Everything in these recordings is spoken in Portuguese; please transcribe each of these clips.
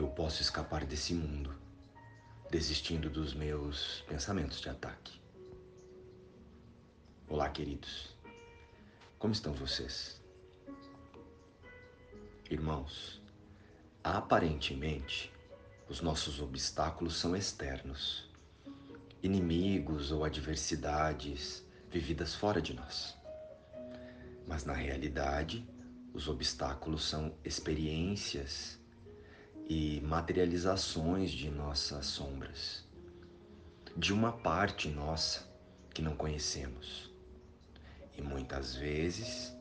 eu posso escapar desse mundo, desistindo dos meus pensamentos de ataque. Olá, queridos. Como estão vocês? Irmãos, aparentemente, os nossos obstáculos são externos, inimigos ou adversidades vividas fora de nós. Mas na realidade, os obstáculos são experiências e materializações de nossas sombras, de uma parte nossa que não conhecemos e muitas vezes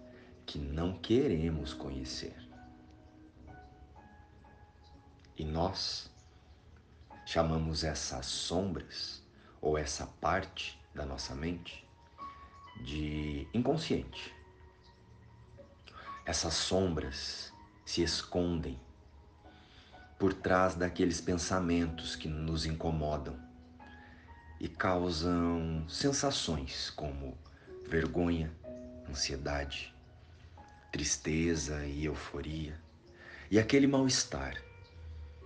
que não queremos conhecer. E nós chamamos essas sombras ou essa parte da nossa mente de inconsciente. Essas sombras se escondem por trás daqueles pensamentos que nos incomodam e causam sensações como vergonha, ansiedade, tristeza e euforia, e aquele mal-estar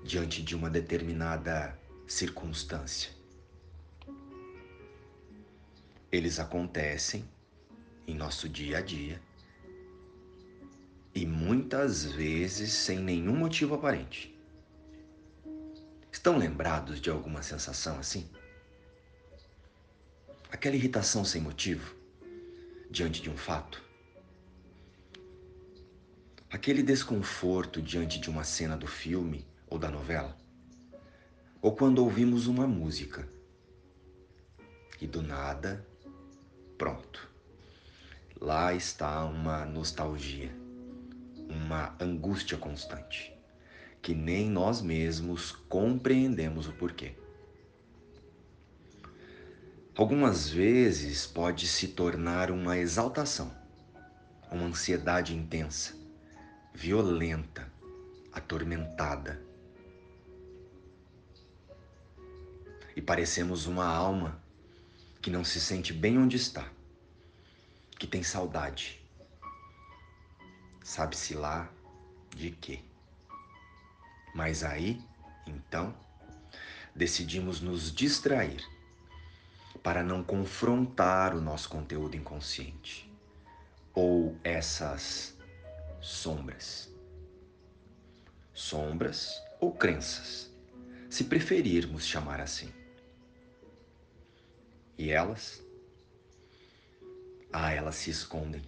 diante de uma determinada circunstância. Eles acontecem em nosso dia a dia e muitas vezes sem nenhum motivo aparente. Estão lembrados de alguma sensação assim? Aquela irritação sem motivo diante de um fato? Aquele desconforto diante de uma cena do filme ou da novela? Ou quando ouvimos uma música e do nada, pronto. Lá está uma nostalgia, uma angústia constante que nem nós mesmos compreendemos o porquê. Algumas vezes pode se tornar uma exaltação, uma ansiedade intensa, violenta, atormentada. E parecemos uma alma que não se sente bem onde está, que tem saudade. Sabe-se lá de quê? Mas aí, então, decidimos nos distrair para não confrontar o nosso conteúdo inconsciente ou essas sombras. Sombras ou crenças, se preferirmos chamar assim. E elas? Ah, elas se escondem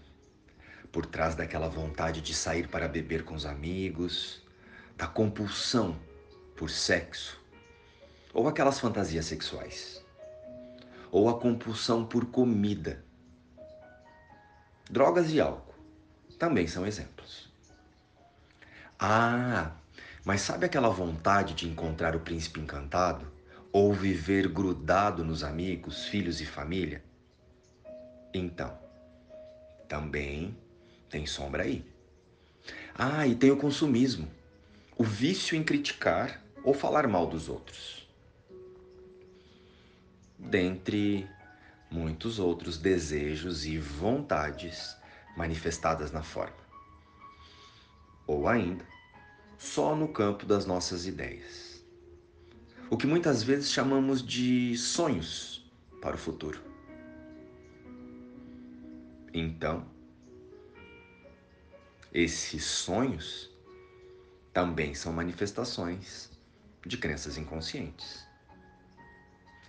por trás daquela vontade de sair para beber com os amigos, da compulsão por sexo, ou aquelas fantasias sexuais, ou a compulsão por comida. Drogas e álcool também são exemplos. Ah, mas sabe aquela vontade de encontrar o príncipe encantado? Ou viver grudado nos amigos, filhos e família? Então, também tem sombra aí. Ah, e tem o consumismo o vício em criticar ou falar mal dos outros. Dentre muitos outros desejos e vontades manifestadas na forma. Ou ainda, só no campo das nossas ideias. O que muitas vezes chamamos de sonhos para o futuro. Então, esses sonhos também são manifestações de crenças inconscientes.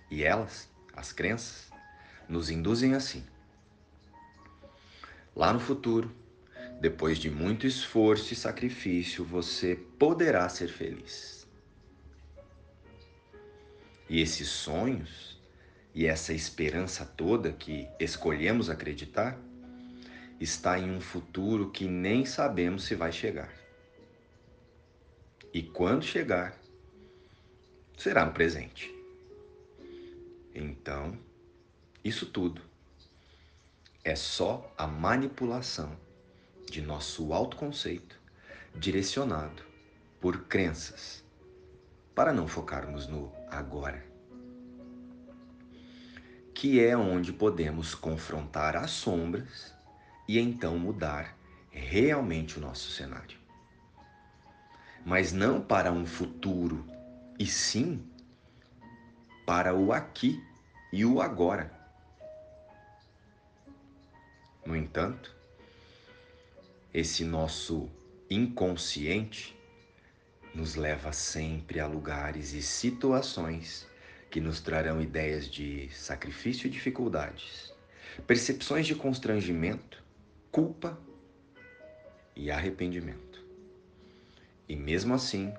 E elas, as crenças, nos induzem assim. Lá no futuro, depois de muito esforço e sacrifício, você poderá ser feliz. E esses sonhos e essa esperança toda que escolhemos acreditar está em um futuro que nem sabemos se vai chegar. E quando chegar, será no presente. Então, isso tudo é só a manipulação de nosso autoconceito direcionado por crenças para não focarmos no agora. Que é onde podemos confrontar as sombras e então mudar realmente o nosso cenário. Mas não para um futuro, e sim para o aqui e o agora. No entanto, esse nosso inconsciente nos leva sempre a lugares e situações que nos trarão ideias de sacrifício e dificuldades, percepções de constrangimento, culpa e arrependimento. E mesmo assim,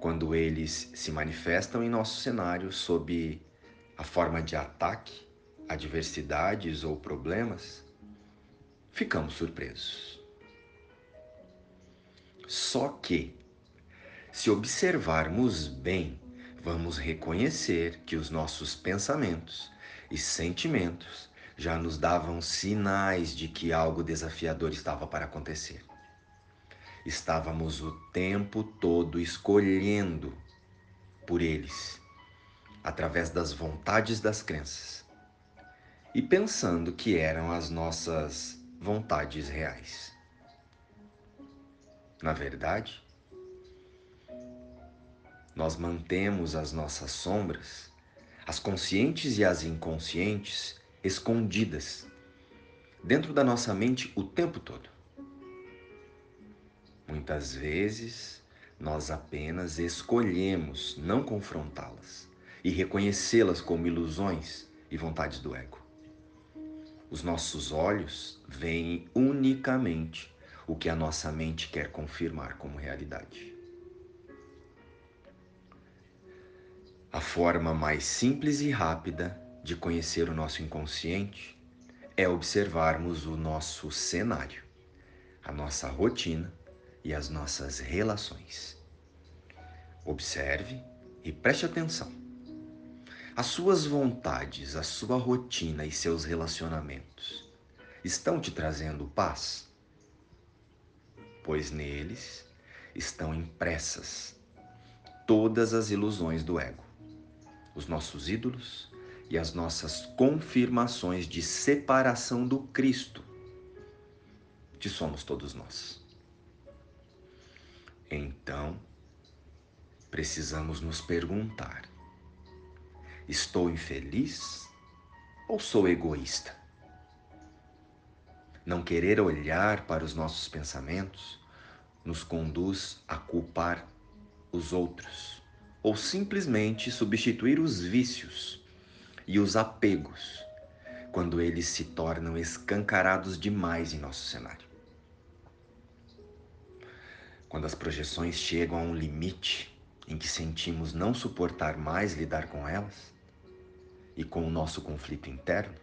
quando eles se manifestam em nosso cenário sob a forma de ataque, adversidades ou problemas, ficamos surpresos. Só que, se observarmos bem, vamos reconhecer que os nossos pensamentos e sentimentos já nos davam sinais de que algo desafiador estava para acontecer. Estávamos o tempo todo escolhendo por eles, através das vontades das crenças, e pensando que eram as nossas vontades reais. Na verdade, nós mantemos as nossas sombras, as conscientes e as inconscientes, escondidas dentro da nossa mente o tempo todo. Muitas vezes nós apenas escolhemos não confrontá-las e reconhecê-las como ilusões e vontades do ego. Os nossos olhos veem unicamente o que a nossa mente quer confirmar como realidade. A forma mais simples e rápida de conhecer o nosso inconsciente é observarmos o nosso cenário, a nossa rotina e as nossas relações. Observe e preste atenção. As suas vontades, a sua rotina e seus relacionamentos estão te trazendo paz? Pois neles estão impressas todas as ilusões do ego, os nossos ídolos e as nossas confirmações de separação do Cristo, que somos todos nós. Então, precisamos nos perguntar: Estou infeliz ou sou egoísta? Não querer olhar para os nossos pensamentos nos conduz a culpar os outros ou simplesmente substituir os vícios e os apegos quando eles se tornam escancarados demais em nosso cenário. Quando as projeções chegam a um limite em que sentimos não suportar mais lidar com elas, e com o nosso conflito interno,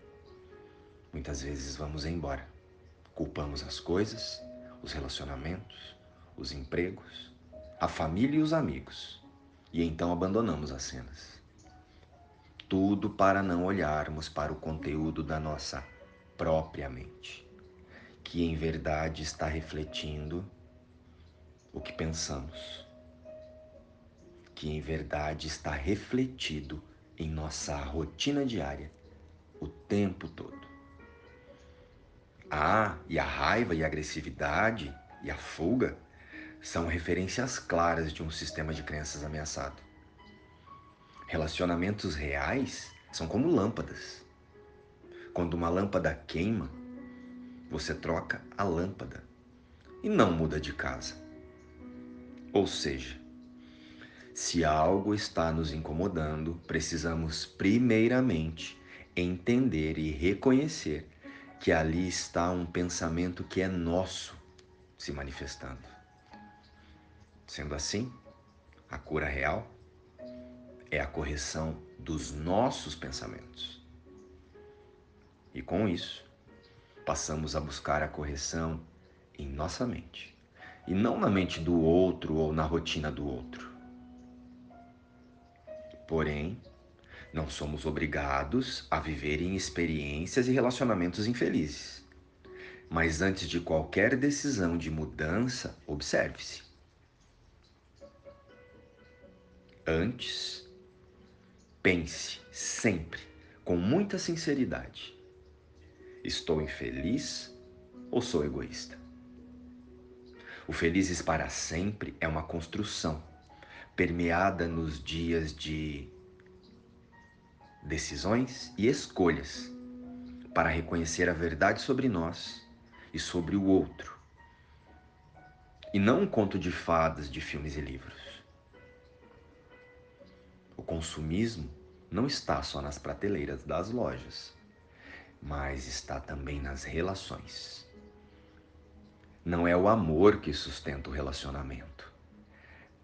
muitas vezes vamos embora. Culpamos as coisas, os relacionamentos, os empregos, a família e os amigos, e então abandonamos as cenas. Tudo para não olharmos para o conteúdo da nossa própria mente, que em verdade está refletindo o que pensamos, que em verdade está refletido em nossa rotina diária o tempo todo. Ah, e a raiva e a agressividade e a fuga são referências claras de um sistema de crenças ameaçado. Relacionamentos reais são como lâmpadas. Quando uma lâmpada queima, você troca a lâmpada e não muda de casa. Ou seja, se algo está nos incomodando, precisamos primeiramente entender e reconhecer que ali está um pensamento que é nosso se manifestando. Sendo assim, a cura real é a correção dos nossos pensamentos. E com isso, passamos a buscar a correção em nossa mente, e não na mente do outro ou na rotina do outro. Porém, não somos obrigados a viver em experiências e relacionamentos infelizes. Mas antes de qualquer decisão de mudança, observe-se. Antes, pense sempre com muita sinceridade: estou infeliz ou sou egoísta? O Felizes para Sempre é uma construção permeada nos dias de decisões e escolhas para reconhecer a verdade sobre nós e sobre o outro. E não um conto de fadas de filmes e livros. O consumismo não está só nas prateleiras das lojas, mas está também nas relações. Não é o amor que sustenta o relacionamento,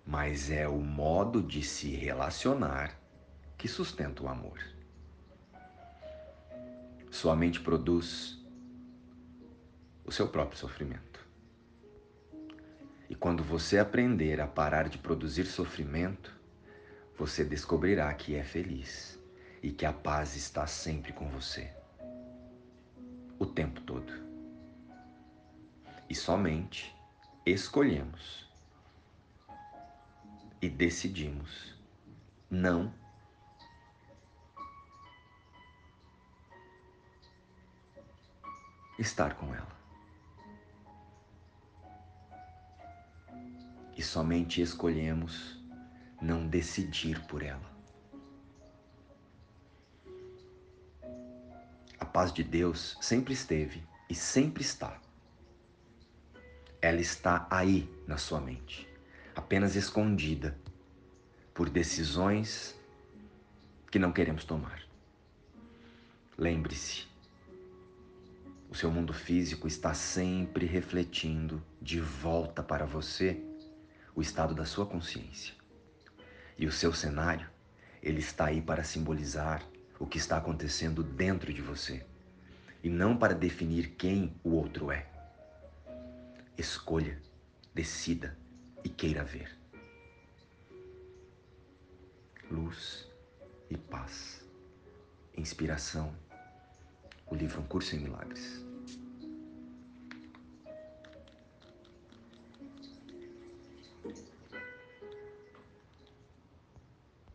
mas é o modo de se relacionar que sustenta o amor. Sua mente produz o seu próprio sofrimento. E quando você aprender a parar de produzir sofrimento, você descobrirá que é feliz e que a paz está sempre com você. O tempo todo e somente escolhemos e decidimos não estar com ela. E somente escolhemos não decidir por ela. A paz de Deus sempre esteve e sempre está ela está aí na sua mente, apenas escondida por decisões que não queremos tomar. Lembre-se, o seu mundo físico está sempre refletindo de volta para você o estado da sua consciência. E o seu cenário, ele está aí para simbolizar o que está acontecendo dentro de você e não para definir quem o outro é. Escolha, decida e queira ver. Luz e paz. Inspiração. O livro Um Curso em Milagres.